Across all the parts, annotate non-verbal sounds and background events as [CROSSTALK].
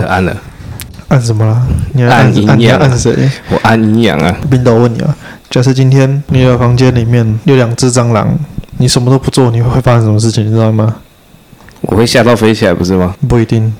按了按了，按什么了？你要按按营养，按谁？我按营养啊。冰豆问你啊，假设今天你的房间里面有两只蟑螂，你什么都不做，你会发生什么事情？你知道吗？我会吓到飞起来，不是吗？不一定，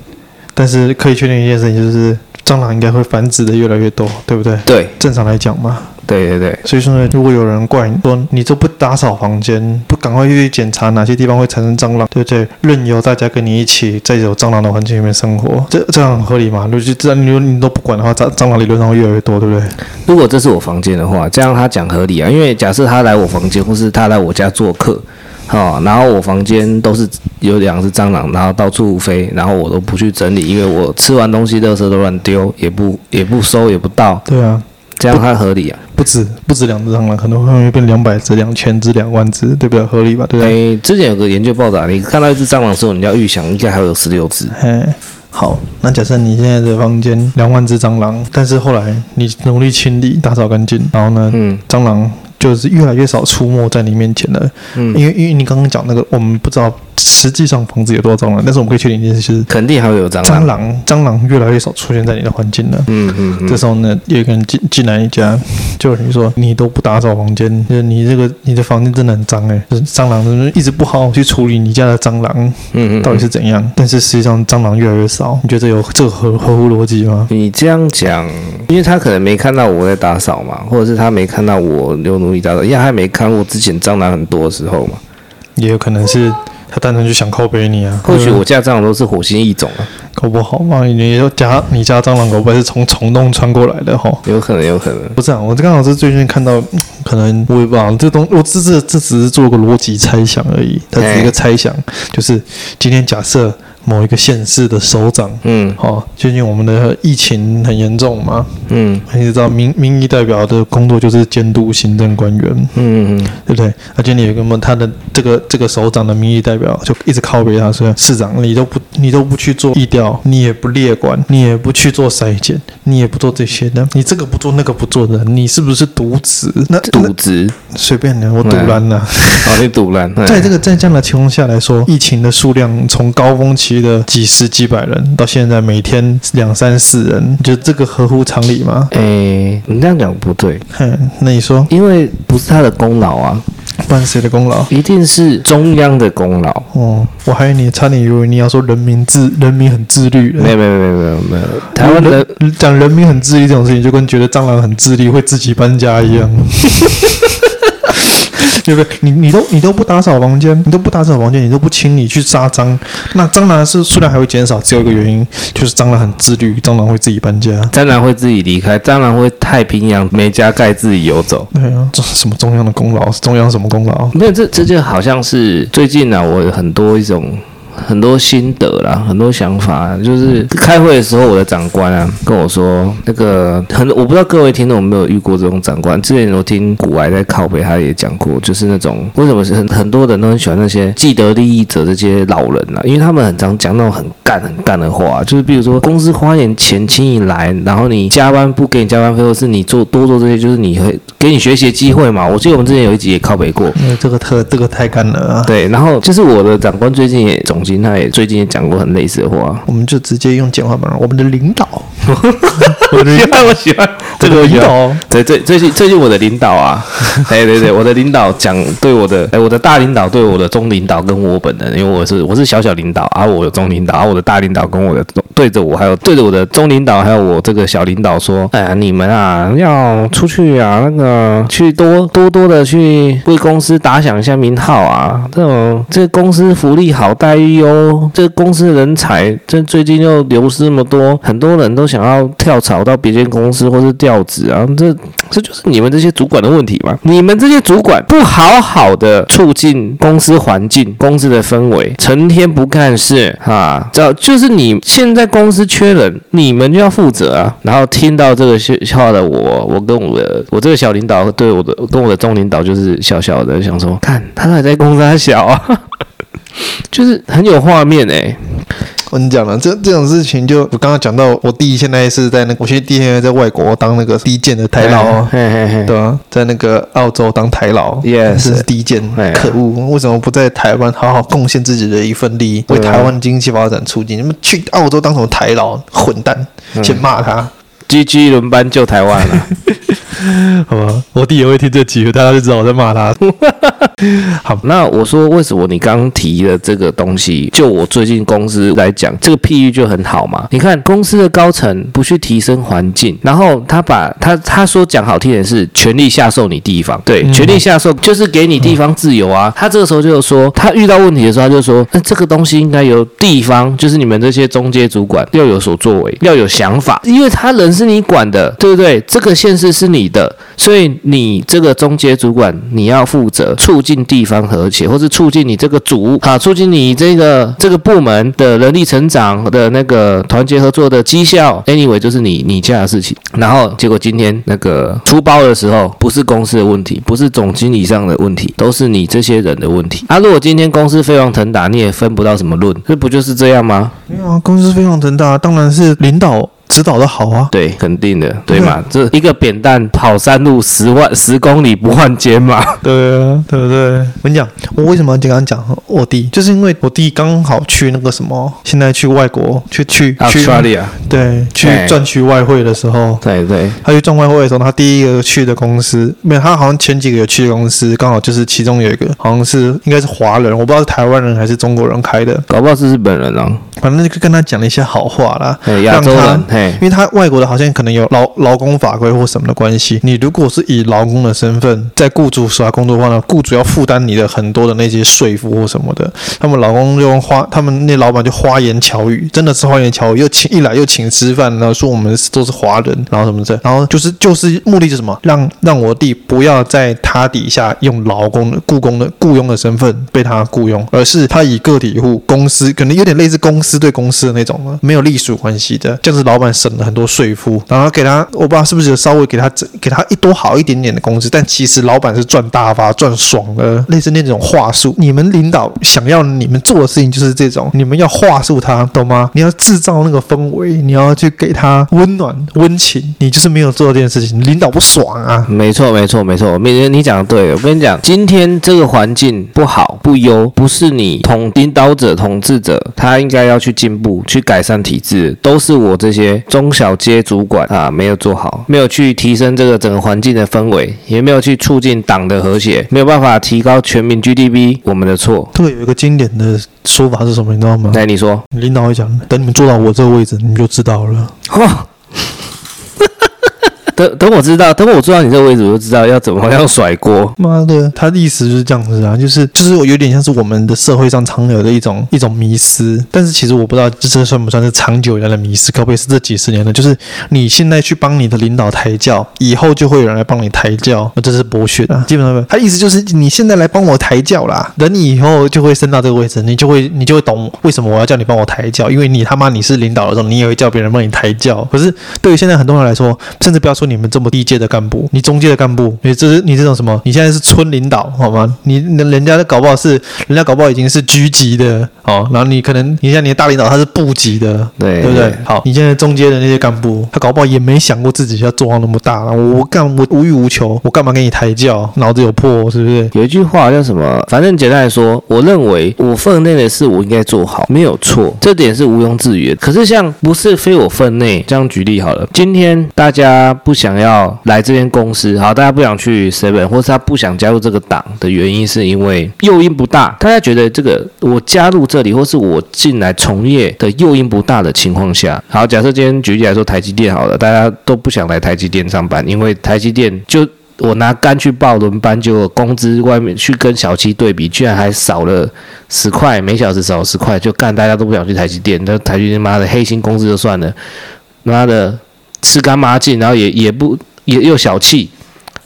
但是可以确定一件事情，就是蟑螂应该会繁殖的越来越多，对不对？对，正常来讲嘛。对对对，所以说呢，如果有人怪你说你都不打扫房间，不赶快去检查哪些地方会产生蟑螂，对不对？任由大家跟你一起在有蟑螂的环境里面生活，这这样很合理吗？如果这样你你都不管的话，蟑蟑螂理论上会越来越多，对不对？如果这是我房间的话，这样他讲合理啊，因为假设他来我房间，或是他来我家做客。好，然后我房间都是有两只蟑螂，然后到处飞，然后我都不去整理，因为我吃完东西垃圾都乱丢，也不也不收也不倒。对啊，这样它合理啊？不止不止两只蟑螂，可能会变两百只、两千只、两万只，对不对？合理吧？对不对？哎，之前有个研究报道，你看到一只蟑螂的时候，你要预想应该还有十六只。嘿，好，那假设你现在的房间两万只蟑螂，但是后来你努力清理、打扫干净，然后呢，嗯，蟑螂。就是越来越少出没在你面前了，嗯，因为因为你刚刚讲那个，我们不知道实际上房子有多少蟑螂，但是我们可以确定一件事，就是肯定还会有蟑螂。蟑螂蟑螂越来越少出现在你的环境了，嗯嗯，嗯。这时候呢，有一个人进进来一家，就你说你都不打扫房间，就是你这个你的房间真的很脏哎，就是蟑螂一直不好好去处理你家的蟑螂，嗯嗯，到底是怎样？但是实际上蟑螂越来越少，你觉得这有这个合合乎逻辑吗？你这样讲，因为他可能没看到我在打扫嘛，或者是他没看到我有努因为他还没看过之前蟑螂很多的时候嘛，也有可能是他单纯就想靠背你啊。或许我家蟑螂都是火星异种啊，搞不好嘛，你家你家蟑螂搞不好是从虫洞穿过来的哈，有可能，有可能。不是啊，我刚好是最近看到，可能我也不知道这东，我这这这只是做个逻辑猜想而已，它只是一个猜想，就是今天假设。某一个县市的首长，嗯，好、哦，最近我们的疫情很严重嘛，嗯，你知道民民意代表的工作就是监督行政官员，嗯嗯嗯，对不对？而且你有一个他的这个这个首长的民意代表就一直靠北他说，市长你都不你都不去做疫调，你也不列管，你也不去做筛检，你也不做这些的，你这个不做那个不做的，你是不是渎职？那渎职随便的，我赌烂了，啊，你赌烂。在这个在这样的情况下来说，疫情的数量从高峰期。的几十几百人，到现在每天两三四人，你觉得这个合乎常理吗？诶、欸，你这样讲不对。哼，那你说，因为不是他的功劳啊，不然谁的功劳？一定是中央的功劳。哦，我还以为你差点以为你要说人民自人民很自律。没有没有没有没有没有，台湾人讲人民很自律这种事情，就跟觉得蟑螂很自律会自己搬家一样。对不对？你你都你都不打扫房间，你都不打扫房间，你都不清理去杀蟑，那蟑螂是数量还会减少，只有一个原因，就是蟑螂很自律，蟑螂会自己搬家，蟑螂会自己离开，蟑螂会太平洋没加盖自己游走。对啊，这是什么中央的功劳？中央什么功劳？没有，这这就好像是最近呢、啊，我有很多一种。很多心得啦，很多想法，就是开会的时候，我的长官啊跟我说，那个很，我不知道各位听众有没有遇过这种长官。之前我听古来在靠北，他也讲过，就是那种为什么是很很多人都很喜欢那些既得利益者这些老人啊，因为他们很常讲那种很干很干的话，就是比如说公司花点钱请你来，然后你加班不给你加班费，或是你做多做这些，就是你会给你学习机会嘛。我记得我们之前有一集也靠北过，因为这个特这个太干了啊。对，然后就是我的长官最近也总。他也最近也讲过很类似的话，我们就直接用简化版。我们的领导，我喜欢，我喜欢这个领导。对，最最近最近我的领导啊，[LAUGHS] 对对对，我的领导讲对我的，哎，我的大领导对我的中领导跟我本人，因为我是我是小小领导，而、啊、我有中领导，我的大领导跟我的对着我，还有对着我的中领导，还有我这个小领导说，哎呀，你们啊要出去啊，那个去多多多的去为公司打响一下名号啊，这种这公司福利好待遇。哟，这公司人才，这最近又流失那么多，很多人都想要跳槽到别间公司或是调职啊，这这就是你们这些主管的问题嘛？你们这些主管不好好的促进公司环境、公司的氛围，成天不干事啊，这就是你现在公司缺人，你们就要负责啊。然后听到这个笑话的我，我跟我的我这个小领导对我的跟我的中领导就是笑笑的想说，看他还在公司还小啊。就是很有画面哎、欸。我跟你讲了，这这种事情就我刚刚讲到，我弟现在是在那个，我弟现在在外国当那个低贱的台劳，嘿嘿嘿对啊，在那个澳洲当台劳，yes, 是低贱，可恶，为什么不在台湾好好贡献自己的一份力，啊、为台湾经济发展促进？你们去澳洲当什么台劳？混蛋！先骂他，GG 轮班救台湾了。[LAUGHS] [LAUGHS] 好吧，我弟也会听这集，大家就知道我在骂他。[LAUGHS] 好，那我说为什么你刚提的这个东西，就我最近公司来讲，这个譬喻就很好嘛。你看公司的高层不去提升环境，然后他把他他说讲好听点是权力下授你地方，对，嗯、权力下授就是给你地方自由啊。他这个时候就说，他遇到问题的时候，他就说，那这个东西应该由地方，就是你们这些中介主管要有所作为，要有想法，因为他人是你管的，对不对？这个县市是你的，所以你这个中介主管你要负责促进地方和谐，或是促进你这个组啊，促进你这个这个部门的人力成长的那个团结合作的绩效。Anyway，就是你你家的事情。然后结果今天那个出包的时候，不是公司的问题，不是总经理上的问题，都是你这些人的问题。啊，如果今天公司飞黄腾达，你也分不到什么论，这不就是这样吗？没有啊，公司飞黄腾达，当然是领导。指导的好啊，对，肯定的，[LAUGHS] 对嘛？这一个扁担跑山路十万十公里不换肩嘛，[LAUGHS] 对啊，对不对？我跟你讲，我为什么要经常讲我弟，就是因为我弟刚好去那个什么，现在去外国去去去 Australia，对，去赚取外汇的时候，对对，他去赚外汇的时候，他第一个去的公司，没有，他好像前几个有去的公司，刚好就是其中有一个，好像是应该是华人，我不知道是台湾人还是中国人开的，搞不好是日本人啊，反正就跟他讲了一些好话啦，亚洲人。因为他外国的好像可能有劳劳工法规或什么的关系，你如果是以劳工的身份在雇主手下工作的话呢，雇主要负担你的很多的那些税负或什么的。他们劳工就用花，他们那老板就花言巧语，真的是花言巧语，又请一来又请吃饭，然后说我们都是华人，然后什么的，然后就是 [LAUGHS] 就是目的是什么？让让我弟不要在他底下用劳工的雇工的雇佣的身份被他雇佣，而是他以个体户公司，可能有点类似公司对公司的那种了，没有隶属关系的，这样子老板省了很多税负。然后给他，我不知道是不是有稍微给他给他一多好一点点的工资，但其实老板是赚大发赚爽的，类似那种话术。你们领导想要你们做的事情就是这种，你们要话术他，懂吗？你要制造那个氛围，你要去给他温暖温情，你就是没有做这件事情，领导不爽啊！没错，没错，没错，美人你讲的对。我跟你讲，今天这个环境不好不优，不是你统领导者统治者，他应该要去进步去改善体制，都是我这些中小街。主管啊，没有做好，没有去提升这个整个环境的氛围，也没有去促进党的和谐，没有办法提高全民 GDP，我们的错。这个有一个经典的说法是什么？你知道吗？来，你说。领导会讲，等你们坐到我这个位置，你们就知道了。哦等等，我知道，等我坐到你这个位置，我就知道要怎么样甩锅。妈的，他的意思就是这样子啊，就是就是有点像是我们的社会上常有的一种一种迷失。但是其实我不知道这这算不算是长久以来的迷失，可不可以是这几十年的？就是你现在去帮你的领导抬轿，以后就会有人来帮你抬轿，那这是剥削啊！基本上，他意思就是你现在来帮我抬轿啦，等你以后就会升到这个位置，你就会你就会懂为什么我要叫你帮我抬轿，因为你他妈你是领导的时候，你也会叫别人帮你抬轿。可是对于现在很多人来说，甚至不要说你们这么低阶的。干部，你中阶的干部，你这是你这种什么？你现在是村领导，好吗？你人家的搞不好是，人家搞不好已经是局级的哦。然后你可能，你像你的大领导他是部级的，对对不对？好，你现在中阶的那些干部，他搞不好也没想过自己要做到那么大。我干我无欲无求，我干嘛给你抬轿？脑子有破是不是？有一句话叫什么？反正简单来说，我认为我分内的事我应该做好，没有错，这点是毋庸置疑的。可是像不是非我分内，这样举例好了，今天大家不想要来。这间公司，好，大家不想去 Seven，或是他不想加入这个党的原因，是因为诱因不大。大家觉得这个我加入这里，或是我进来从业的诱因不大的情况下，好，假设今天举例来说，台积电好了，大家都不想来台积电上班，因为台积电就我拿肝去报轮班，就工资外面去跟小七对比，居然还少了十块，每小时少十块，就干大家都不想去台积电，那台积电妈的黑心工资就算了，妈的吃干抹净，然后也也不。也又小气，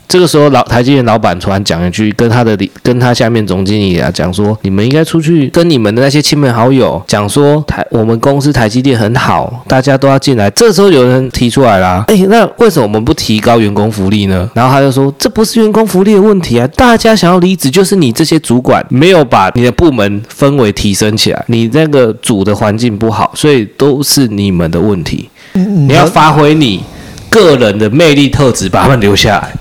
这个时候老台积电老板突然讲一句，跟他的跟他下面总经理啊讲说，你们应该出去跟你们的那些亲朋好友讲说台我们公司台积电很好，大家都要进来。这时候有人提出来啦，哎，那为什么我们不提高员工福利呢？然后他就说，这不是员工福利的问题啊，大家想要离职就是你这些主管没有把你的部门氛围提升起来，你那个组的环境不好，所以都是你们的问题。你要发挥你个人的魅力特质，把他们留下来。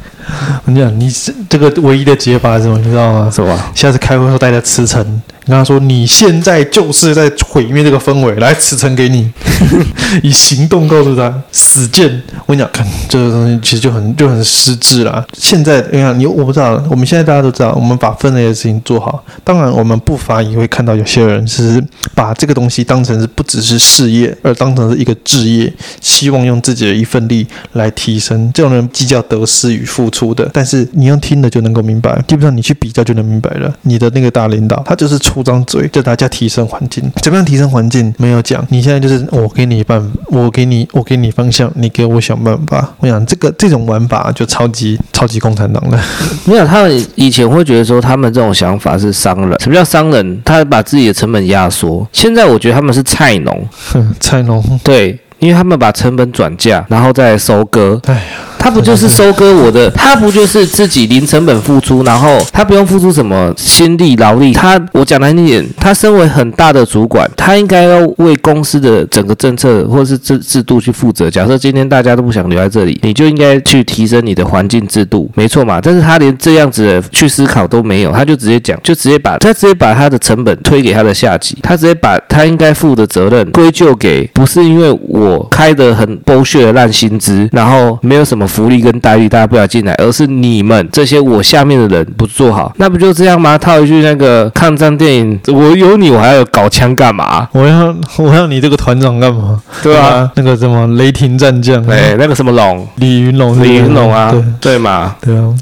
我跟你讲，你是这个唯一的解法是什么？你知道吗？是吧？下次开会时候带着辞呈。跟他说：“你现在就是在毁灭这个氛围，来辞呈给你，[LAUGHS] 以行动告诉他死谏。”我跟你讲，看这个东西其实就很就很失智了。现在你看，你我不知道，我们现在大家都知道，我们把分类的事情做好。当然，我们不乏也会看到有些人是把这个东西当成是不只是事业，而当成是一个置业，希望用自己的一份力来提升。这种人计较得失与付出的，但是你用听的就能够明白，基本上你去比较就能明白了。你的那个大领导，他就是出。出张嘴叫大家提升环境，怎么样提升环境？没有讲。你现在就是我给你办，我给你，我给你方向，你给我想办法。我想这个这种玩法就超级超级共产党了。[LAUGHS] 没有，他们以前会觉得说他们这种想法是商人。什么叫商人？他把自己的成本压缩。现在我觉得他们是菜农。哼，[LAUGHS] 菜农。对，因为他们把成本转嫁，然后再收割。哎呀。他不就是收割我的？[LAUGHS] 他不就是自己零成本付出，然后他不用付出什么心力劳力？他我讲难听点，他身为很大的主管，他应该要为公司的整个政策或者是制制度去负责。假设今天大家都不想留在这里，你就应该去提升你的环境制度，没错嘛？但是他连这样子的去思考都没有，他就直接讲，就直接把他直接把他的成本推给他的下级，他直接把他应该负的责任归咎给不是因为我开的很剥削的烂薪资，然后没有什么。福利跟待遇，大家不要进来，而是你们这些我下面的人不做好，那不就这样吗？套一句那个抗战电影，我有你，我还要搞枪干嘛？我要我要你这个团长干嘛？对啊，那个什么雷霆战将，哎，那个什么龙，李云龙，李云龙啊，对对嘛，对啊，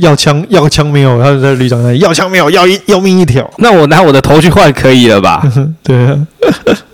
要枪要枪没有？他在旅长那里要枪没有？要一要命一条？那我拿我的头去换可以了吧？[LAUGHS] 对啊，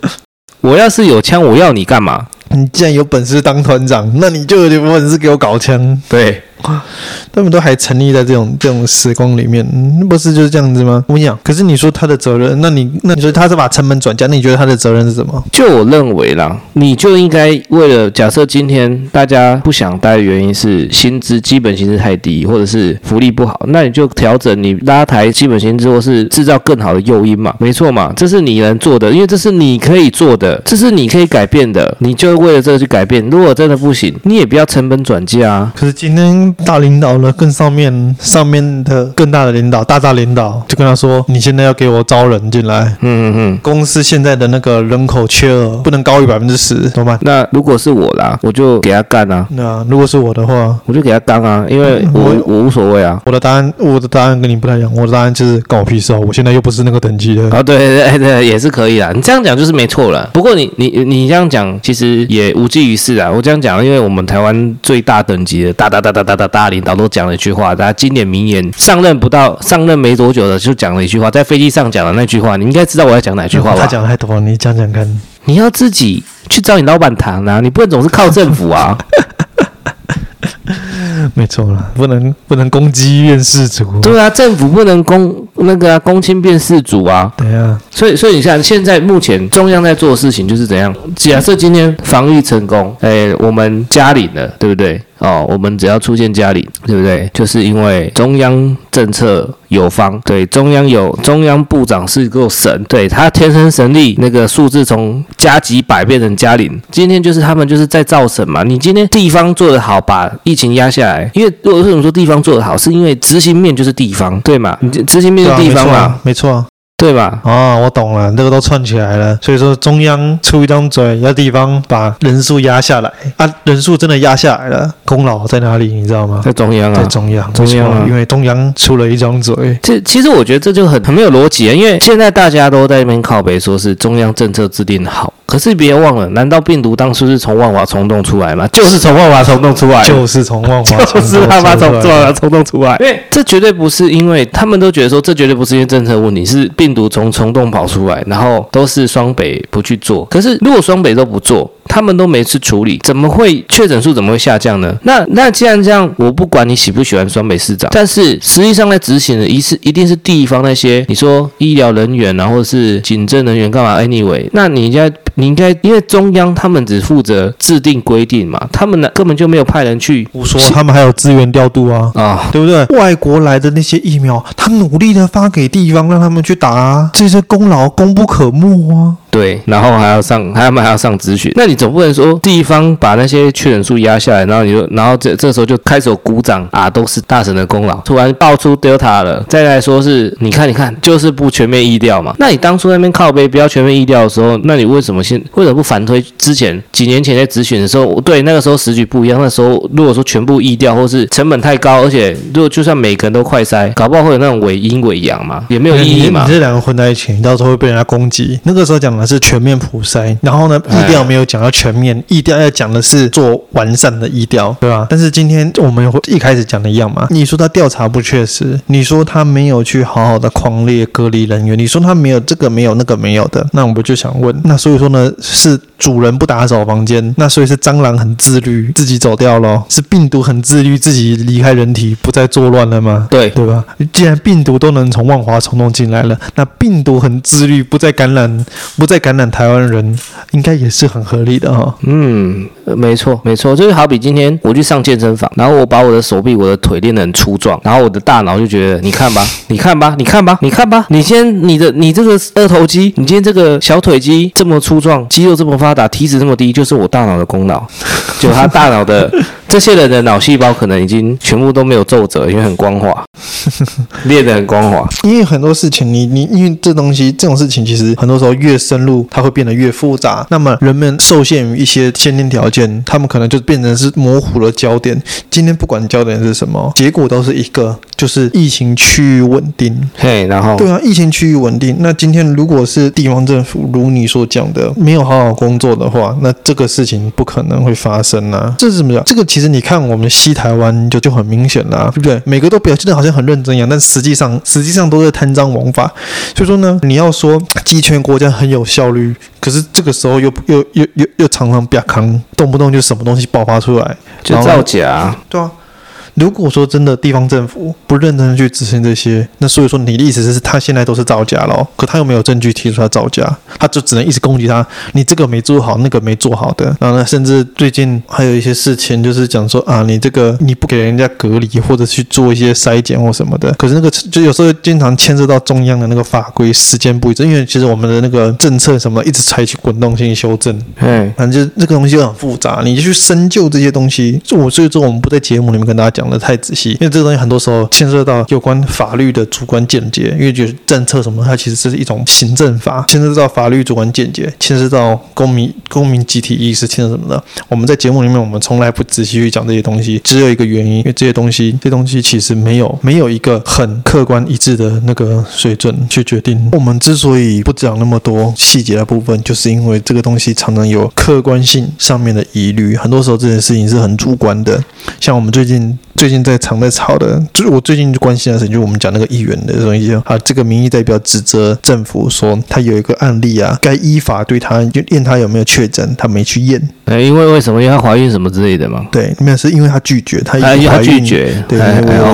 [LAUGHS] 我要是有枪，我要你干嘛？你既然有本事当团长，那你就有点本事给我搞枪。对。[LAUGHS] 他们都还沉溺在这种这种时光里面，那不是就是这样子吗？我跟你讲，可是你说他的责任，那你那你说他是把成本转嫁，那你觉得他的责任是什么？就我认为啦，你就应该为了假设今天大家不想待的原因是薪资基本薪资太低，或者是福利不好，那你就调整你拉抬基本薪资，或是制造更好的诱因嘛，没错嘛，这是你能做的，因为这是你可以做的，这是你可以改变的，你就为了这个去改变。如果真的不行，你也不要成本转嫁啊。可是今天。大领导呢，更上面上面的更大的领导，大大领导就跟他说：“你现在要给我招人进来。”嗯嗯嗯，公司现在的那个人口缺额不能高于百分之十，懂吗？那如果是我啦，我就给他干啊。那如果是我的话，我就给他干啊，因为我我，我无所谓啊。我的答案，我的答案跟你不太一样。我的答案就是关我屁事哦，我现在又不是那个等级的。啊，对 [LAUGHS] 对对，也是可以啦。你这样讲就是没错了。不过你你你这样讲其实也无济于事啊。我这样讲，因为我们台湾最大等级的大大大大大大大领导都讲。了一句话，大家经典名言，上任不到上任没多久的就讲了一句话，在飞机上讲的那句话，你应该知道我要讲哪句话吧？他讲太多了，你讲讲看。你要自己去找你老板谈啊，你不能总是靠政府啊。没错了，不能不能攻击院士。对啊，政府不能攻那个啊，公卿变事主啊。对啊，所以所以你像，现在目前中央在做的事情就是怎样？假设今天防疫成功，哎，我们加领了，对不对？哦，我们只要出现加领，对不对？就是因为中央政策有方，对，中央有中央部长是够神，对，他天生神力，那个数字从加几百变成加零。今天就是他们就是在造神嘛。你今天地方做得好，把疫情压下来，因为如果为什么说地方做得好，是因为执行面就是地方，对嘛？你执行面是地方嘛？没错。对吧？哦，我懂了，这个都串起来了。所以说，中央出一张嘴，要地方把人数压下来啊，人数真的压下来了，功劳在哪里？你知道吗？在中央啊，在中央，中央啊，因为中央出了一张嘴。这其实我觉得这就很很没有逻辑啊，因为现在大家都在那边靠北，说是中央政策制定好。可是别忘了，难道病毒当初是从万华虫洞出来吗？就是从万华虫洞出来，就是从万华，就是他妈从万华虫洞出来。因为这绝对不是因为他们都觉得说，这绝对不是因为政策问题，是病毒从虫洞跑出来，然后都是双北不去做。可是如果双北都不做，他们都没去处理，怎么会确诊数怎么会下降呢？那那既然这样，我不管你喜不喜欢双北市长，但是实际上在执行的一是一定是地方那些你说医疗人员啊，或者是警政人员干嘛？Anyway，那你应该你应该因为中央他们只负责制定规定嘛，他们呢根本就没有派人去。我说他们还有资源调度啊啊，对不对？外国来的那些疫苗，他努力的发给地方，让他们去打啊，这些功劳功不可没啊。对，然后还要上，他们还要上咨询。那你总不能说地方把那些确诊数压下来，然后你就，然后这这时候就开始鼓掌啊，都是大神的功劳。突然爆出 Delta 了，再来说是，你看，你看，就是不全面疫调嘛。那你当初那边靠背不要全面疫调的时候，那你为什么现为什么不反推之前几年前在咨询的时候？对，那个时候时局不一样。那时候如果说全部疫调，或是成本太高，而且如果就算每个人都快筛，搞不好会有那种伪阴伪阳嘛，也没有意义嘛。你这两个混在一起，你到时候会被人家攻击。那个时候讲的。是全面普筛，然后呢，意调没有讲要全面，意调要讲的是做完善的意调，对吧？但是今天我们一开始讲的一样嘛，你说他调查不确实，你说他没有去好好的框列隔离人员，你说他没有这个没有那个没有的，那我们就想问，那所以说呢，是主人不打扫房间，那所以是蟑螂很自律自己走掉了，是病毒很自律自己离开人体不再作乱了吗？对对吧？既然病毒都能从万华虫洞进来了，那病毒很自律不再感染不再。感染台湾人应该也是很合理的哈、哦。嗯，没错，没错，就是好比今天我去上健身房，然后我把我的手臂、我的腿练得很粗壮，然后我的大脑就觉得，你看吧，[LAUGHS] 你看吧，你看吧，你看吧，你先你的你这个二头肌，你今天这个小腿肌这么粗壮，肌肉这么发他打，体脂这么低，就是我大脑的功劳，就他大脑的。这些人的脑细胞可能已经全部都没有皱褶，因为很光滑，[LAUGHS] 裂得很光滑。因为很多事情你，你你因为这东西这种事情，其实很多时候越深入，它会变得越复杂。那么人们受限于一些先天条件，他们可能就变成是模糊了焦点。今天不管焦点是什么，结果都是一个，就是疫情趋于稳定。嘿，然后对啊，疫情趋于稳定。那今天如果是地方政府如你所讲的没有好好工作的话，那这个事情不可能会发生啊。这是怎么讲？这个。其实你看，我们西台湾就就很明显了，对不对？每个都表现得好像很认真一样，但实际上实际上都是贪赃枉法。所以说呢，你要说集权国家很有效率，可是这个时候又又又又又常常比较扛，动不动就什么东西爆发出来，就造假，对啊。如果说真的地方政府不认真的去执行这些，那所以说你的意思是他现在都是造假了，可他又没有证据提出他造假，他就只能一直攻击他，你这个没做好，那个没做好的，然后呢，甚至最近还有一些事情就是讲说啊，你这个你不给人家隔离或者去做一些筛检或什么的，可是那个就有时候经常牵涉到中央的那个法规时间不一致，因为其实我们的那个政策什么一直采取滚动性修正，嗯，反正就这个东西就很复杂，你就去深究这些东西，就我所以说我们不在节目里面跟大家讲。讲的太仔细，因为这个东西很多时候牵涉到有关法律的主观见解，因为就是政策什么，它其实是一种行政法，牵涉到法律主观见解，牵涉到公民公民集体意识，牵涉什么的。我们在节目里面，我们从来不仔细去讲这些东西，只有一个原因，因为这些东西，这些东西其实没有没有一个很客观一致的那个水准去决定。我们之所以不讲那么多细节的部分，就是因为这个东西常常有客观性上面的疑虑，很多时候这件事情是很主观的，像我们最近。最近在常在吵的，就是我最近就关心的事情，就是我们讲那个议员的东西啊。这个民意代表指责政府说，他有一个案例啊，该依法对他验他有没有确诊，他没去验。呃，因为为什么？因为他怀孕什么之类的嘛。对，没有是因为他拒绝，他他拒绝。对，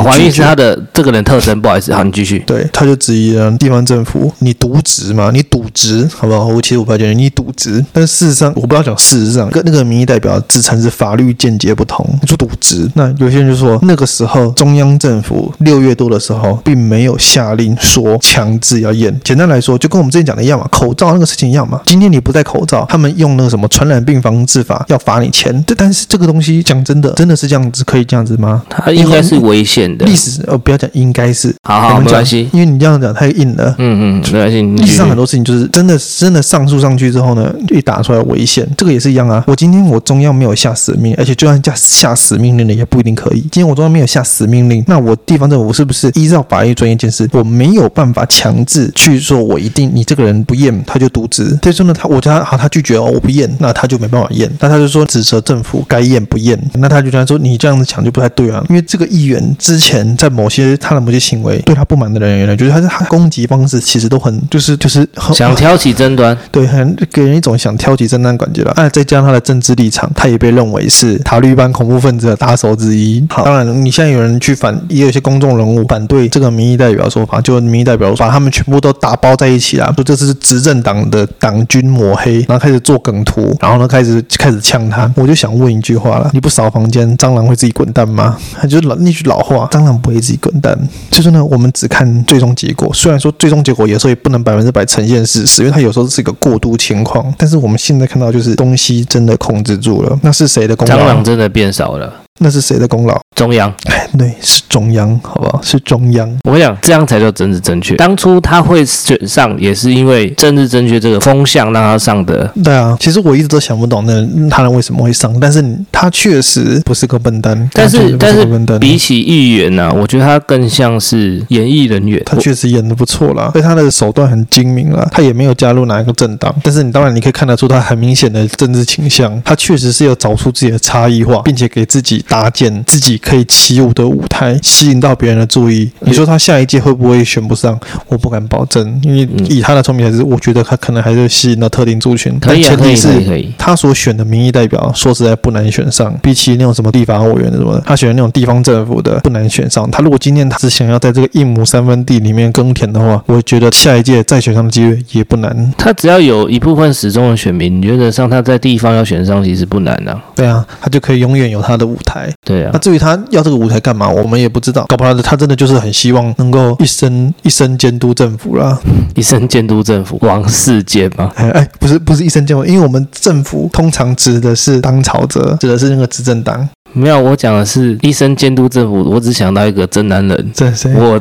怀孕是他的这个人特征，不好意思，好，你继续。对，他就质疑了地方政府，你渎职嘛？你渎职，好不好？我其实我不了解你渎职，但事实上，我不要讲事实上，跟那个民意代表自称是法律见解不同，你说渎职。那有些人就说。那个时候，中央政府六月多的时候，并没有下令说强制要验。简单来说，就跟我们之前讲的一样嘛，口罩那个事情一样嘛。今天你不戴口罩，他们用那个什么传染病防治法要罚你钱。这但是这个东西讲真的，真的是这样子可以这样子吗？它应该是危险的。历史呃，不要讲应该是，好好没关系，因为你这样讲太硬了。嗯嗯，没关系。历史上很多事情就是真的真的上诉上去之后呢，一打出来危险，这个也是一样啊。我今天我中央没有下死命，而且就算下下死命令的也不一定可以。今天我中央没有下死命令，那我地方政府是不是依照法律专业监视？我没有办法强制去说，我一定你这个人不验他就渎职。所以说呢，他我叫他好，他拒绝哦，我不验，那他就没办法验。那他就说指责政府该验不验。那他就这样说，你这样子讲就不太对啊，因为这个议员之前在某些他的某些行为对他不满的人员呢，就是他是他攻击方式其实都很就是就是很想挑起争端，对，很给人一种想挑起争端感觉了。哎，再加上他的政治立场，他也被认为是塔利班恐怖分子的打手之一。好，当然你现在有人去反，也有一些公众人物反对这个民意代表说法，就民意代表把他们全部都打包在一起了，说这是执政党的党军抹黑，然后开始做梗图，然后呢开始开始呛他。我就想问一句话了：你不扫房间，蟑螂会自己滚蛋吗？他就老那句老话，蟑螂不会自己滚蛋。所以说呢，我们只看最终结果。虽然说最终结果有时候也不能百分之百呈现事实，因为它有时候是一个过渡情况。但是我们现在看到就是东西真的控制住了，那是谁的功劳？蟑螂真的变少了。那是谁的功劳？中央，哎，对，是中央，好不好？是中央。我跟你讲，这样才叫政治正确。当初他会选上，也是因为政治正确这个风向让他上的。对啊，其实我一直都想不懂，那他人为什么会上？但是他确实不是个笨蛋。但是，是但是比起议员呢、啊，我觉得他更像是演艺人员。他确实演的不错啦，所以他的手段很精明啦。他也没有加入哪一个政党，但是你当然你可以看得出他很明显的政治倾向。他确实是要找出自己的差异化，并且给自己。搭建自己可以起舞的舞台，吸引到别人的注意。你说他下一届会不会选不上？我不敢保证，因为以他的聪明才智，我觉得他可能还是吸引到特定族群。但前提是他所选的民意代表，说实在不难选上。比起那种什么地方委员的什么的，他选的那种地方政府的不难选上。他如果今天他是想要在这个一亩三分地里面耕田的话，我觉得下一届再选上的机会也不难。他只要有一部分始终的选民，你觉得上他在地方要选上其实不难啊。对啊，他就可以永远有他的舞台。对啊，那至于他要这个舞台干嘛，我们也不知道。搞不好他真的就是很希望能够一生一生监督政府啦，[LAUGHS] 一生监督政府，王世坚吗？哎哎，不是不是一生监督，因为我们政府通常指的是当朝者，指的是那个执政党。没有，我讲的是医生监督政府。我只想到一个真男人，真是谁？我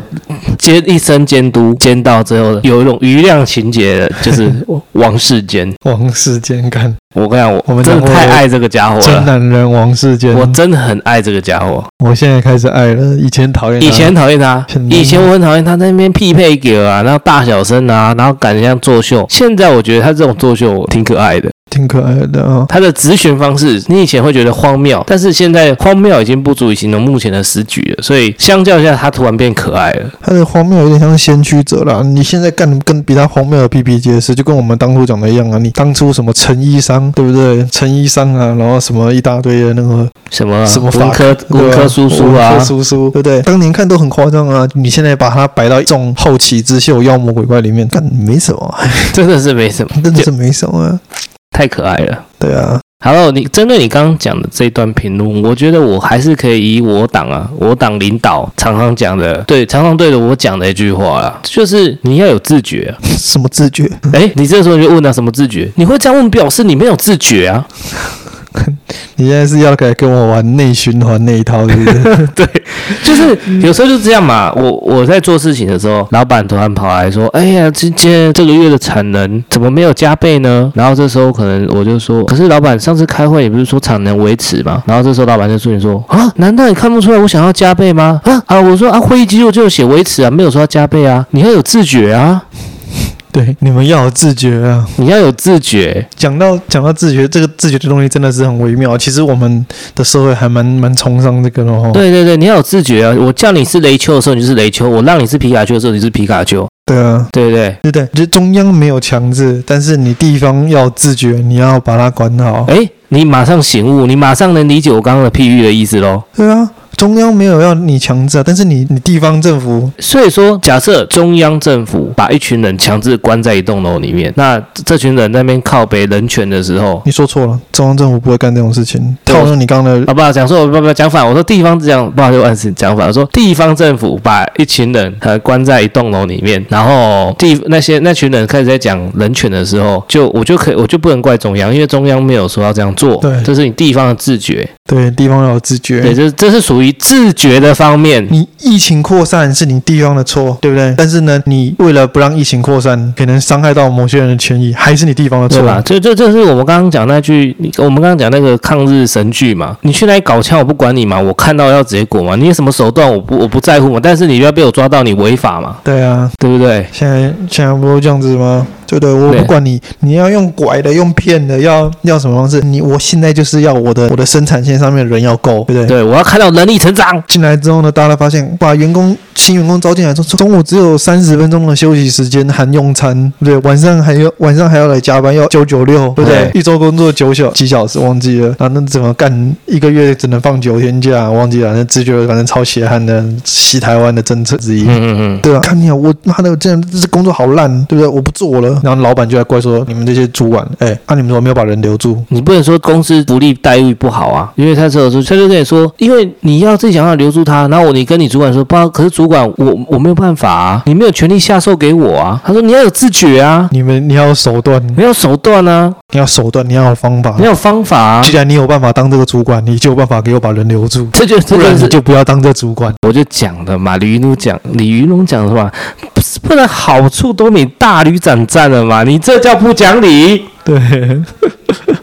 监医生监督，监到最后有一种余量情节的，就是王世坚。王世坚干。我跟你讲，我我们真的太爱这个家伙了。真男人王世坚，我真的很爱这个家伙。我现在开始爱了，以前讨厌，以前讨厌他，以前我很讨厌他在那边匹配给啊，然后大小声啊，然后感觉像作秀。现在我觉得他这种作秀挺可爱的。挺可爱的啊、哦！他的咨询方式，你以前会觉得荒谬，但是现在荒谬已经不足以形容目前的时局了。所以相较一下，他突然变可爱了。他的荒谬有点像先驱者啦。你现在干的更比他荒谬的比比皆是，就跟我们当初讲的一样啊。你当初什么陈医生，对不对？陈医生啊，然后什么一大堆的那个什么什么文科文科叔叔啊，叔叔，对不对？当年看都很夸张啊。你现在把他摆到一种后起之秀妖魔鬼怪里面，但没什么，[LAUGHS] 真的是没什么，真的是没什么。太可爱了，对啊。Hello，你针对你刚刚讲的这段评论，我觉得我还是可以以我党啊，我党领导常常讲的，对，常常对着我讲的一句话啦，就是你要有自觉啊。[LAUGHS] 什么自觉？哎，你这时候就问啊，什么自觉？你会这样问，表示你没有自觉啊。[LAUGHS] 你现在是要来跟我玩内循环那一套，是不是？[LAUGHS] 对，[LAUGHS] 就是有时候就这样嘛。我我在做事情的时候，老板突然跑来说：“哎呀，今天这个月的产能怎么没有加倍呢？”然后这时候可能我就说：“可是老板上次开会也不是说产能维持嘛？”然后这时候老板就说：“你说啊，难道你看不出来我想要加倍吗？”啊啊，我说啊，会议记录就有写维持啊，没有说要加倍啊，你要有自觉啊。对，你们要有自觉啊！你要有自觉。讲到讲到自觉，这个自觉的东西真的是很微妙。其实我们的社会还蛮蛮崇尚这个的哦。对对对，你要有自觉啊！我叫你是雷丘的时候，你就是雷丘；我让你是皮卡丘的时候，你是皮卡丘。对啊，对对对对，就中央没有强制，但是你地方要自觉，你要把它管好。哎，你马上醒悟，你马上能理解我刚刚的譬喻的意思喽。对啊。中央没有要你强制啊，但是你你地方政府，所以说假设中央政府把一群人强制关在一栋楼里面，那这群人在那边靠北人权的时候，你说错了，中央政府不会干这种事情。套用你刚刚的，好不好？讲错，不不讲反，我说地方这样，不好意思，按讲反，我说地方政府把一群人呃关在一栋楼里面，然后地那些那群人开始在讲人权的时候，就我就可以我就不能怪中央，因为中央没有说要这样做，对，这是你地方的自觉，对，地方要有自觉，对，这这是属于。自觉的方面。你疫情扩散是你地方的错，对不对？但是呢，你为了不让疫情扩散，可能伤害到某些人的权益，还是你地方的错，对吧？这这这是我们刚刚讲那句，我们刚刚讲那个抗日神剧嘛。你去那里搞枪，我不管你嘛，我看到要结果嘛。你有什么手段，我不我不在乎嘛。但是你要被我抓到，你违法嘛？对啊，对不对？现在现在不都这样子吗？对对，我不管你，你要用拐的，用骗的，要要什么方式？你我现在就是要我的我的生产线上面的人要够，对不对？对，我要看到能力成长。进来之后呢，大家发现把员工新员工招进来之后，中午只有三十分钟的休息时间含用餐，对不对？晚上还要晚上还要来加班，要九九六，对不对？一周工作九小几小时，忘记了。啊，那怎么干？一个月只能放九天假，忘记了。那直觉反正超血汗的西台湾的政策之一。嗯嗯嗯，对啊，看你啊，我妈的，这样这工作好烂，对不对？我不做了。然后老板就来怪说：“你们这些主管，哎，那、啊、你们怎么没有把人留住？你不能说公司福利待遇不好啊，因为他这时他就跟你说，因为你要自己想要留住他，然后你跟你主管说，不，可是主管我我没有办法啊，你没有权利下授给我啊。他说你要有自觉啊，你们你要有手段，你要有手段啊，你要手段，你要有方法，你要有方法啊。既然你有办法当这个主管，你就有办法给我把人留住。这就这不然你就不要当这主管。我就讲的嘛，李云龙讲，李云龙讲的话。”不然好处都你大旅长占了嘛？你这叫不讲理。[LAUGHS] 对，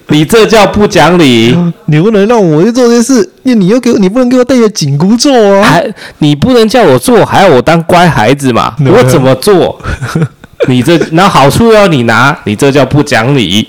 你这叫不讲理。你不能让我去做这些事，你你又给我，你不能给我戴个紧箍咒啊！还你不能叫我做，还要我当乖孩子嘛？我怎么做？[LAUGHS] 你这那好处要你拿，你这叫不讲理。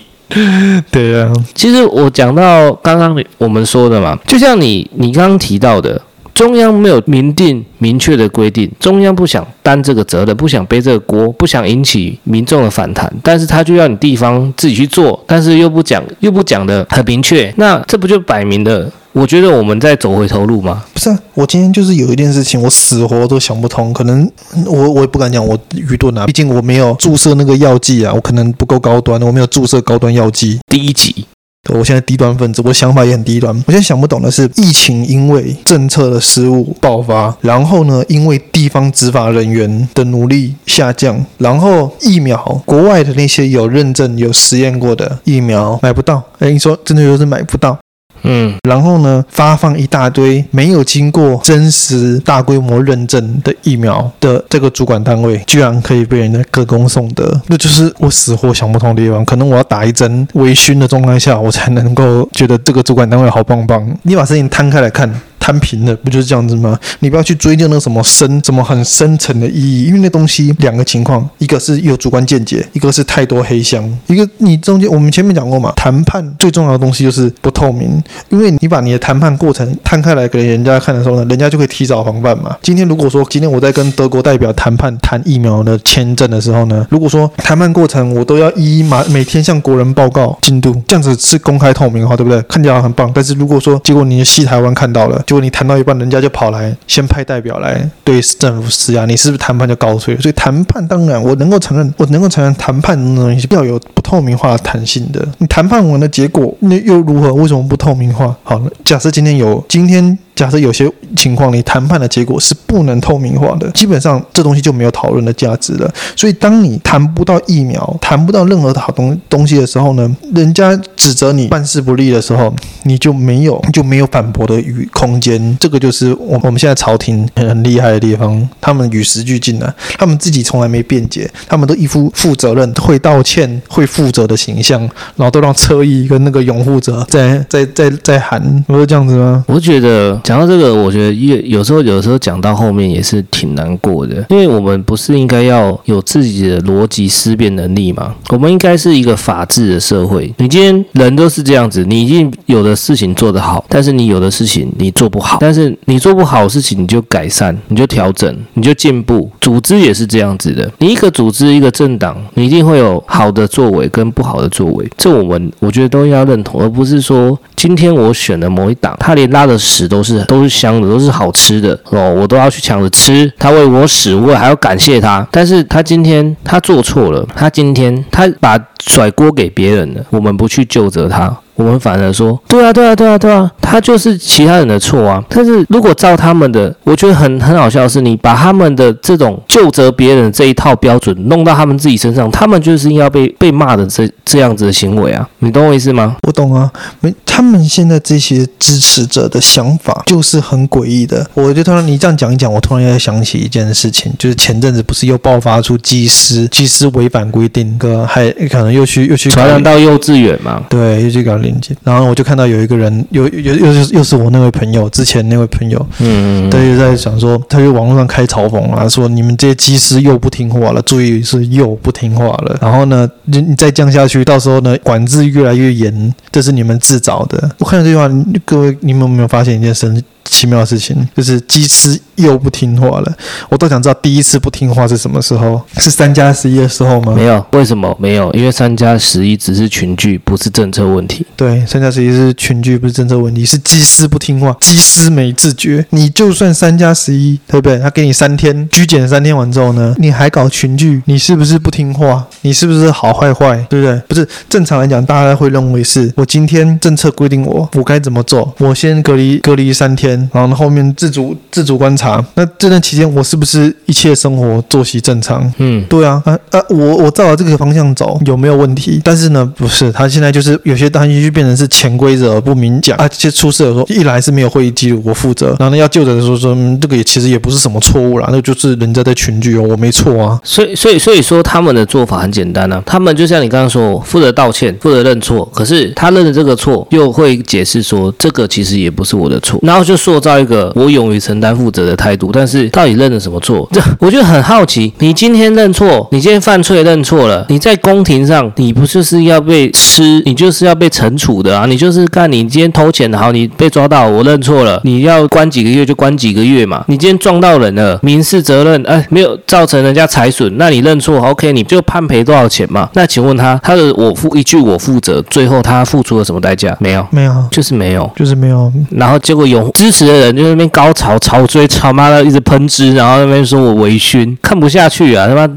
对啊，其实我讲到刚刚我们说的嘛，就像你你刚刚提到的。中央没有明定明确的规定，中央不想担这个责任，不想背这个锅，不想引起民众的反弹，但是他就要你地方自己去做，但是又不讲，又不讲的很明确，那这不就摆明的？我觉得我们在走回头路吗？不是啊，我今天就是有一件事情，我死活都想不通，可能我我也不敢讲我愚钝啊，毕竟我没有注射那个药剂啊，我可能不够高端，我没有注射高端药剂。第一集。我现在低端分子，我想法也很低端。我现在想不懂的是，疫情因为政策的失误爆发，然后呢，因为地方执法人员的努力下降，然后疫苗国外的那些有认证、有实验过的疫苗买不到。哎，你说真的就是买不到？嗯，然后呢，发放一大堆没有经过真实大规模认证的疫苗的这个主管单位，居然可以被人家歌功颂德，那就是我死活想不通的地方。可能我要打一针微醺的状态下，我才能够觉得这个主管单位好棒棒。你把事情摊开来看。摊平了，不就是这样子吗？你不要去追究那个什么深、什么很深层的意义，因为那东西两个情况，一个是有主观见解，一个是太多黑箱。一个你中间，我们前面讲过嘛，谈判最重要的东西就是不透明，因为你把你的谈判过程摊开来给人家看的时候呢，人家就会提早防范嘛。今天如果说今天我在跟德国代表谈判谈疫苗的签证的时候呢，如果说谈判过程我都要一一马每天向国人报告进度，这样子是公开透明的话，对不对？看起来很棒。但是如果说结果你的西台湾看到了。就你谈到一半，人家就跑来先派代表来对政府施压，你是不是谈判就告吹？所以谈判当然我能够承认，我能够承认谈判的东西要有不透明化、弹性的。你谈判完的结果那又如何？为什么不透明化？好了，假设今天有今天。假设有些情况，你谈判的结果是不能透明化的，基本上这东西就没有讨论的价值了。所以，当你谈不到疫苗，谈不到任何的好东东西的时候呢，人家指责你办事不力的时候，你就没有就没有反驳的余空间。这个就是我我们现在朝廷很厉害的地方，他们与时俱进啊，他们自己从来没辩解，他们都一副负责任、会道歉、会负责的形象，然后都让侧翼跟那个拥护者在在在在喊，不是这样子吗？我觉得。讲到这个，我觉得有有时候有时候讲到后面也是挺难过的，因为我们不是应该要有自己的逻辑思辨能力吗？我们应该是一个法治的社会。你今天人都是这样子，你已经有的事情做得好，但是你有的事情你做不好，但是你做不好的事情你就改善，你就调整，你就进步。组织也是这样子的，你一个组织一个政党，你一定会有好的作为跟不好的作为，这我们我觉得都要认同，而不是说今天我选了某一党，他连拉的屎都是。都是香的，都是好吃的哦，我都要去抢着吃。他为我使，我还要感谢他。但是他今天他做错了，他今天他把甩锅给别人了，我们不去纠责他，我们反而说，对啊，对啊，对啊，对啊。他就是其他人的错啊。但是如果照他们的，我觉得很很好笑的是，你把他们的这种就责别人这一套标准弄到他们自己身上，他们就是要被被骂的这这样子的行为啊。你懂我意思吗？我懂啊。没，他们现在这些支持者的想法就是很诡异的。我就突然你这样讲一讲，我突然又想起一件事情，就是前阵子不是又爆发出机师机师违反规定，哥还可能又去又去传染到幼稚园嘛？对，又去搞连接。然后我就看到有一个人，又又又是又是我那位朋友之前那位朋友，嗯，嗯，他就在想说，他就网络上开嘲讽啊，说你们这些机师又不听话了，注意是又不听话了。然后呢，你你再降下去，到时候呢，管制越来越严，这是你们自找的。我看到这句话，各位你们有没有发现一件事？奇妙的事情就是鸡师又不听话了。我都想知道第一次不听话是什么时候？是三加十一的时候吗？没有，为什么没有？因为三加十一只是群聚，不是政策问题。对，三加十一是群聚，不是政策问题，是鸡师不听话，鸡师没自觉。你就算三加十一，对不对？他给你三天拘检，三天完之后呢，你还搞群聚，你是不是不听话？你是不是好坏坏？对不对？不是正常来讲，大家会认为是我今天政策规定我我该怎么做，我先隔离隔离三天。然后后面自主自主观察，那这段期间我是不是一切生活作息正常？嗯，对啊，啊啊，我我照着这个方向走有没有问题？但是呢，不是，他现在就是有些东西就变成是潜规则不明讲啊，这出事的时候一来是没有会议记录我负责，然后呢要就诊的时候说，这个也其实也不是什么错误啦，那就是人家在群聚哦，我没错啊。所以所以所以说他们的做法很简单啊，他们就像你刚刚说，负责道歉，负责认错，可是他认的这个错又会解释说这个其实也不是我的错，然后就塑造一个。我勇于承担负责的态度，但是到底认了什么错？这 [LAUGHS] 我就很好奇。你今天认错，你今天犯错认错了，你在宫廷上，你不就是要被吃？你就是要被惩处的啊！你就是干你今天偷钱，好，你被抓到，我认错了，你要关几个月就关几个月嘛。你今天撞到人了，民事责任，哎，没有造成人家财损，那你认错，OK，你就判赔多少钱嘛？那请问他，他的我负一句我负责，最后他付出了什么代价？没有，没有，就是没有，就是没有。然后结果有支持的人就。那边高潮潮追潮妈的一直喷汁，然后那边说我微醺，看不下去啊！他妈，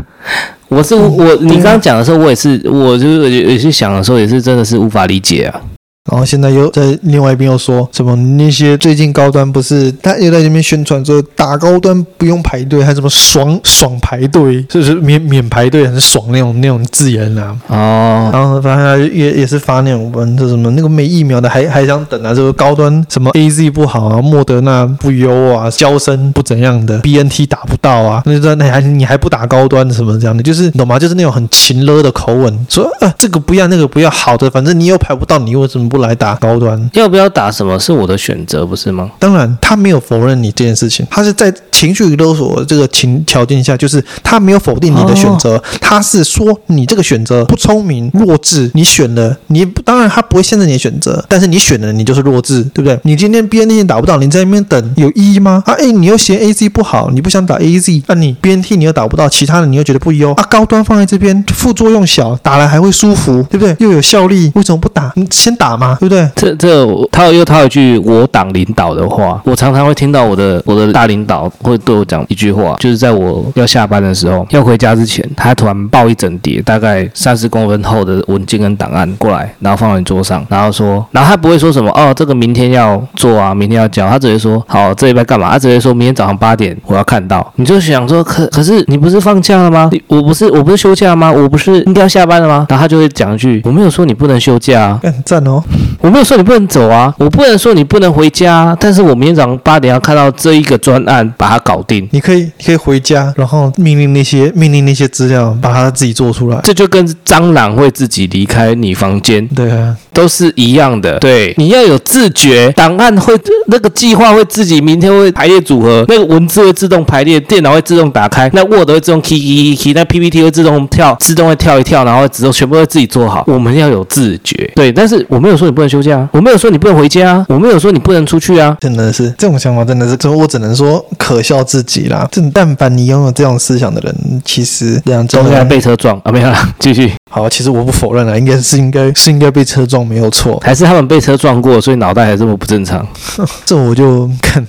[LAUGHS] 我是我，你刚刚讲的时候，我也是，我就是有些想的时候，也是真的是无法理解啊。然后现在又在另外一边又说什么那些最近高端不是他又在这边宣传说打高端不用排队，还什么爽爽排队，就是免免排队很爽那种那种字眼啊。哦，然后反正他也也是发那种文，就什么那个没疫苗的还还想等啊，这个高端什么 AZ 不好啊，莫德纳不优啊，娇生不怎样的，BNT 打不到啊，那说那还你还不打高端什么这样的，就是懂吗？就是那种很勤勒的口吻，说啊这个不要那个不要，好的，反正你又排不到，你为什么不？来打高端，要不要打什么是我的选择，不是吗？当然，他没有否认你这件事情，他是在情绪勒索这个情条件下，就是他没有否定你的选择，他是说你这个选择不聪明、弱智，你选了，你当然他不会限制你的选择，但是你选了，你就是弱智，对不对？你今天 BNT 打不到，你在那边等有意义吗？啊，哎，你又嫌 AZ 不好，你不想打 AZ，那你 BNT 你又打不到，其他的你又觉得不优啊？高端放在这边，副作用小，打了还会舒服，对不对？又有效力，为什么不打？你先打嘛。对不对？这这他又套一句我党领导的话，我常常会听到我的我的大领导会对我讲一句话，就是在我要下班的时候，要回家之前，他突然抱一整叠大概三十公分厚的文件跟档案过来，然后放在你桌上，然后说，然后他不会说什么哦，这个明天要做啊，明天要交，他只会说好，这礼拜干嘛？他只会说明天早上八点我要看到，你就想说可可是你不是放假了吗？我不是我不是休假吗？我不是应该要下班了吗？然后他就会讲一句，我没有说你不能休假啊，很赞哦。我没有说你不能走啊，我不能说你不能回家，但是我明天早上八点要看到这一个专案，把它搞定。你可以，你可以回家，然后命令那些命令那些资料，把它自己做出来。这就跟蟑螂会自己离开你房间，对啊，都是一样的。对，你要有自觉，档案会那个计划会自己明天会排列组合，那个文字会自动排列，电脑会自动打开，那 Word 会自动 key key key，那 PPT 会自动跳，自动会跳一跳，然后自动全部会自己做好。我们要有自觉，对，但是我没有说你不能。休假，我没有说你不能回家啊，我没有说你不能出去啊，真的是这种想法，真的是，这我只能说可笑自己啦。这但凡你拥有这种思想的人，其实这样都应该被车撞啊，没有啦，[LAUGHS] 继续。好，其实我不否认了，应该是应该是应该被车撞没有错，还是他们被车撞过，所以脑袋还这么不正常？[LAUGHS] 这我就看，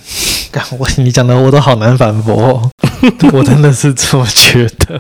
看我你讲的我都好难反驳哦，[LAUGHS] 我真的是这么觉得。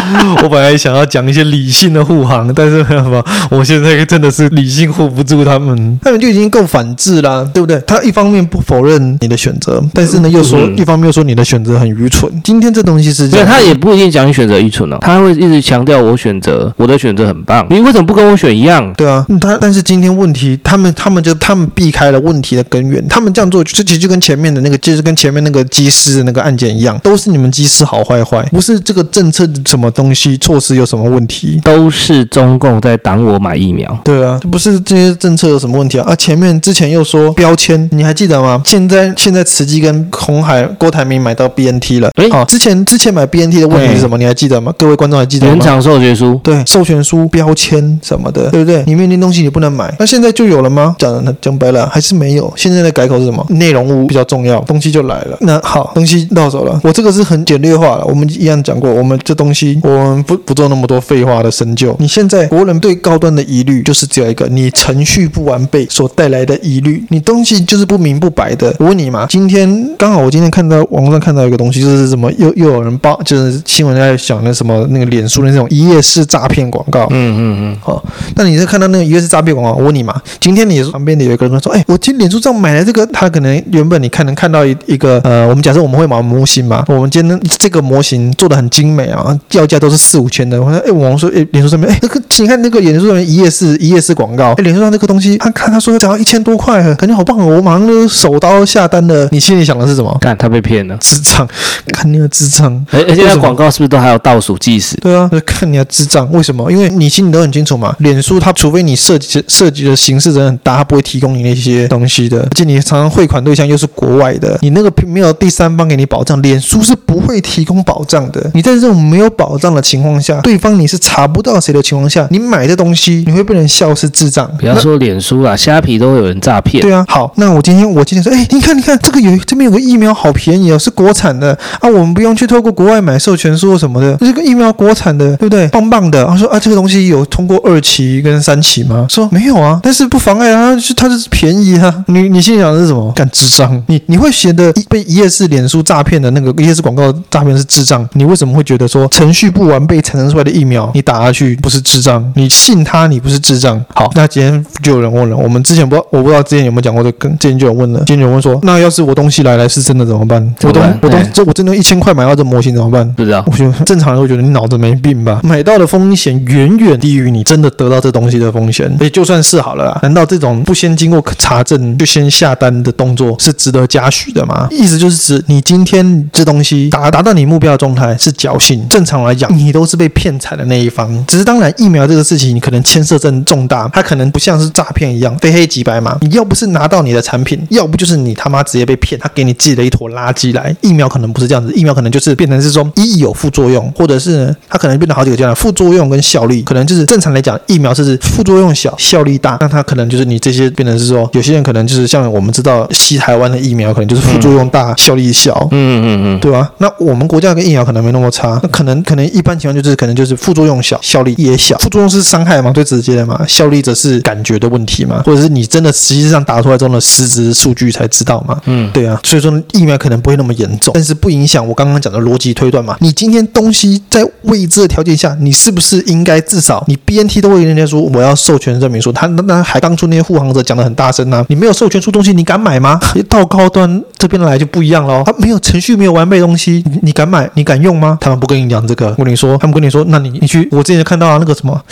[LAUGHS] 我本来想要讲一些理性的护航，但是没有办法，我现在真的是理性护不住他们，他们就已经够反智啦，对不对？他一方面不否认你的选择，但是呢又说，一方面又说你的选择很愚蠢。今天这东西是这样，他也不一定讲你选择愚蠢哦，他会一直强调我选择，我的选择很棒，你为什么不跟我选一样？对啊，他但是今天问题，他们他们就他们避开了问题的根源，他们这样做，就其实就跟前面的那个，就是跟前面那个机师的那个案件一样，都是你们机师好坏坏，不是这个政策什么东西措施有什么问题，都是中共在挡我买疫苗。对啊，不是这些政策有什么问题啊？啊，前面之前又说标签，你还记得吗？现在现在慈济跟红海郭台铭买到 BNT 了，诶，好，之前之前买 BNT 的问题是什么？你还记得吗？各位观众还记得吗？原厂授权书，对，授权书标签什么的，对不对？里面那东西你不能买，那现在就有了吗？讲的讲白了还是没有。现在的改口是什么？内容物比较重要，东西就来了。那好，东西到手了。我这个是很简略化了，我们一样讲过，我们这东西我们不不做那么多废话的深究。你现在国人对高端的疑虑就是只有一个，你程序不完备所带来的疑虑，你东西就是不明不白的。我问你嘛，今天刚好我今天看到网上看到一个东西，就是什么又又有人报，就是新闻在讲那什么那个脸书的那种一页式诈骗广告。嗯嗯嗯。好，那你在看到那个一页式诈骗广告，我问你嘛，今天你旁边的有一个人说，哎，我今天脸书上买了这个，他可能原本你看能看到一一个呃，我们假设我们会买模型嘛，我们今天这个模型做的很精美啊，要价都是四五千的。我说，哎，网说，哎，脸书上面，哎，那个你看那个脸书上面一页式一页式广告，哎，脸书上那个东西，他看他说只要一千多块，感觉好棒哦，我马上就手刀下单了。你心里想的是什么？看他被骗了，智障，[LAUGHS] 看你的智障。而而且那广告是不是都还有倒数计时？对啊，看你的智障。为什么？因为你心里都很清楚嘛，脸书它除非你涉及涉及的形式真的很大，它不会提供你那些东西的。而且你常常汇款对象又是国外的，你那个没有第三方给你保障，脸书是不会提供保障的。你在这种没有保障的情况下，对方你是查不到谁的情况下，你买的东西你会被人笑是智障。比方说脸书啊，虾皮都会有人诈骗。对啊，好，那我今天我今天说，哎，你看你看这个有这边有个疫苗好便宜哦，是国产的啊，我们不用去透过国外买授权书什么的，这个疫苗国产的，对不对？棒棒的。然后说啊，这个东西有通过二期跟三期吗？说没有啊，但是不妨碍啊，是它就是便宜啊。你你心里想的是什么？干智障！你你会觉得被一页式脸书诈骗的那个一页式广告诈骗是智障？你为什么会觉得说程序不完备产生出来的疫苗你打下去不是智障？你信他你不是智障？好，那今天就有人问了，我们之前不知道我不知道之前有没有讲过这个，之前就有问了，今天有人问说，那要是我东西来来是真的怎么办？我东我东这我真的一千块买到这模型怎么办？不知道，我觉得正常人会觉得你脑子没病吧？买到的风险远远低于你真的得到这东西的风险。也就算是好了啦，难道这种不先经过查证就先下单的动作是值得嘉许的吗？意思就是指你今天这东西达达到你目标的状态是侥幸，正常来讲你都是被骗财的那一方。只是当然疫苗这个事情你可能牵涉真重大，它可能不像是诈骗一样非黑即白嘛。你要不是拿到你的产品，要不就是你他妈直接被骗，他给你寄了一坨垃圾来。疫苗可能不是这样子，疫苗可能就是变成是说一有副作用，或者是它可能变成好几个阶段，副作用跟效力可能就是正常来讲，疫苗是副作用小，效力大。那它可能就是你这些变成是说，有些人可能就是像我们知道西台湾的疫苗，可能就是副作用大，嗯、效力小。嗯嗯嗯嗯，对吧？那我们国家跟疫苗可能没那么差，那可能可能一般情况就是可能就是副作用小，效力也小。副作用是伤害嘛，最直接的嘛，效力则是感觉的问题嘛，或者是你真的实际上打出来中的实质数据才知道嘛。嗯，对啊，所以说疫苗可能不会那么严重，但是不影响我刚刚讲的逻辑推断嘛。你今天东西在未知的条件下，你是不是应该至少你 BNT 都会跟人家说我要授权证明书？他那那还当初那些护航者讲的很大声啊，你没有授权出东西，你敢买吗？一到高端这边来就不一样喽，他没有程序，没有完备东西，你敢买？你敢用吗？他们不跟你讲这个，我跟你说，他们跟你说，那你你去，我之前看到啊，那个什么。[SNIFFS]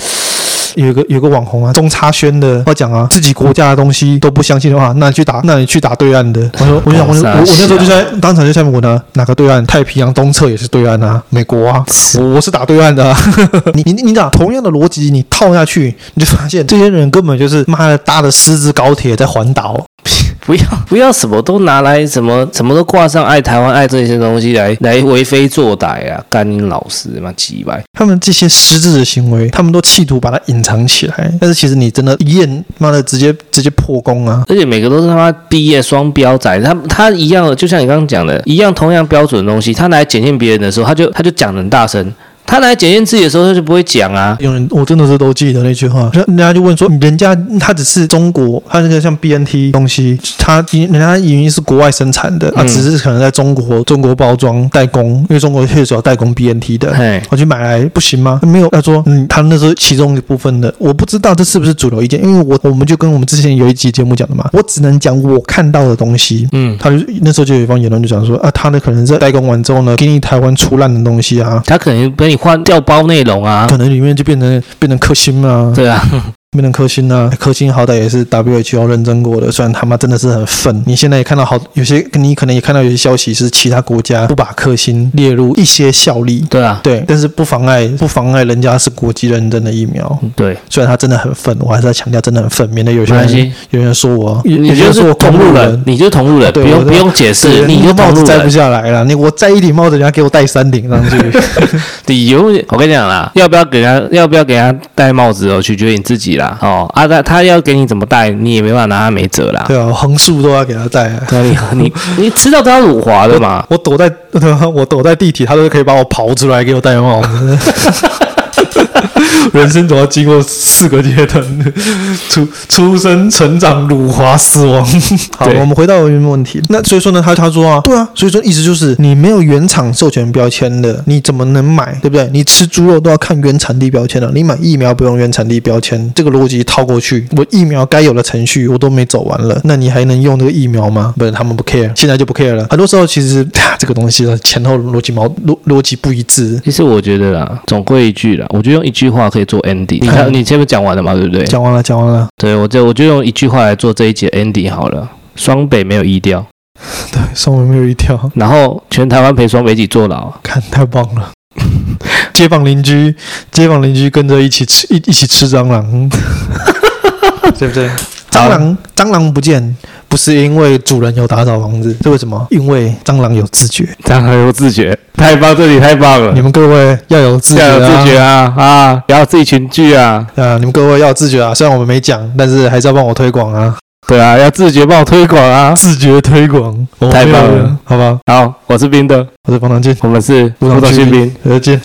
有个有个网红啊，中差宣的，他讲啊，自己国家的东西都不相信的话，那你去打，那你去打对岸的。我说，[LAUGHS] 我想，我我我那时候就在当场就下面问他，哪个对岸？太平洋东侧也是对岸啊，美国啊，我我是打对岸的啊。[LAUGHS] 你你你讲同样的逻辑，你套下去，你就发现这些人根本就是妈的搭的狮子高铁在环岛。不要不要什么都拿来什么什么都挂上爱台湾爱这些东西来来为非作歹啊！干你老师妈鸡掰！他们这些失智的行为，他们都企图把它隐藏起来。但是其实你真的一验，妈的直接直接破功啊！而且每个都是他妈毕业双标仔，他他一样的，就像你刚刚讲的一样，同样标准的东西，他来检验别人的时候，他就他就讲得很大声。他来检验自己的时候，他就不会讲啊。有人我真的是都记得那句话，人家就问说，人家他只是中国，他那个像 BNT 东西，他人家已经是国外生产的，啊，只是可能在中国中国包装代工，因为中国确实要代工 BNT 的，我去买来不行吗？没有，他说，嗯，他那时候其中一部分的，我不知道这是不是主流意见，因为我我们就跟我们之前有一集节目讲的嘛，我只能讲我看到的东西，嗯，他就那时候就有一方言论就讲说，啊，他呢可能在代工完之后呢，给你台湾出烂的东西啊，他可能给你换掉包内容啊，可能里面就变成变成克星啊，对啊。没能科兴啊，科兴好歹也是 WHO 认证过的，虽然他妈真的是很愤。你现在也看到好有些，你可能也看到有些消息是其他国家不把科兴列入一些效力。对啊，对，但是不妨碍不妨碍人家是国际认证的疫苗。对，虽然他真的很愤，我还是在强调真的很愤，免得有些人有人说我，你就是我同路人，你就是同路人，不用不用解释，你就帽子摘不下来了。你我摘一顶帽子，人家给我戴三顶上去。理由 [LAUGHS] 我跟你讲啦，要不要给他要不要给他戴帽子哦，取决于你自己啦。哦，啊他要给你怎么戴，你也没办法拿他没辙啦。对啊，横竖都要给他戴啊。你你你知道他辱华的嘛？[LAUGHS] 我躲在 [LAUGHS] 我躲在地铁，他都可以把我刨出来给我戴帽子。[LAUGHS] 人生总要经过四个阶段：出出生、成长、辱华、死亡。好，我们回到原问题。那所以说呢，他他说啊，对啊，所以说意思就是你没有原厂授权标签的，你怎么能买？对不对？你吃猪肉都要看原产地标签的，你买疫苗不用原产地标签，这个逻辑套过去，我疫苗该有的程序我都没走完了，那你还能用这个疫苗吗？不是，他们不 care，现在就不 care 了。很多时候其实这个东西呢前后逻辑矛逻逻辑不一致。其实我觉得啦，总归一句啦，我觉得用一句话可以做 ending。你看，你前面讲完了嘛，对不对？讲完了，讲完了。对，我就我就用一句话来做这一节 ending 好了。双北没有一调，对，双北没有一调，然后全台湾陪双北一起坐牢，看太棒了。街坊邻居，街坊邻居跟着一起吃一一起吃蟑螂，[LAUGHS] 对不对？蟑螂蟑螂不见，不是因为主人有打扫房子，是为什么？因为蟑螂有自觉，蟑螂有自觉，太棒，这里太棒了！你们各位要有自觉，要有自觉啊啊！不要自己群聚啊啊！你们各位要自觉啊！虽然我们没讲，但是还是要帮我推广啊！对啊，要自觉帮我推广啊！自觉推广，太棒了，好吧？好，我是冰的，我是方唐进，我们是不同新兵，再见。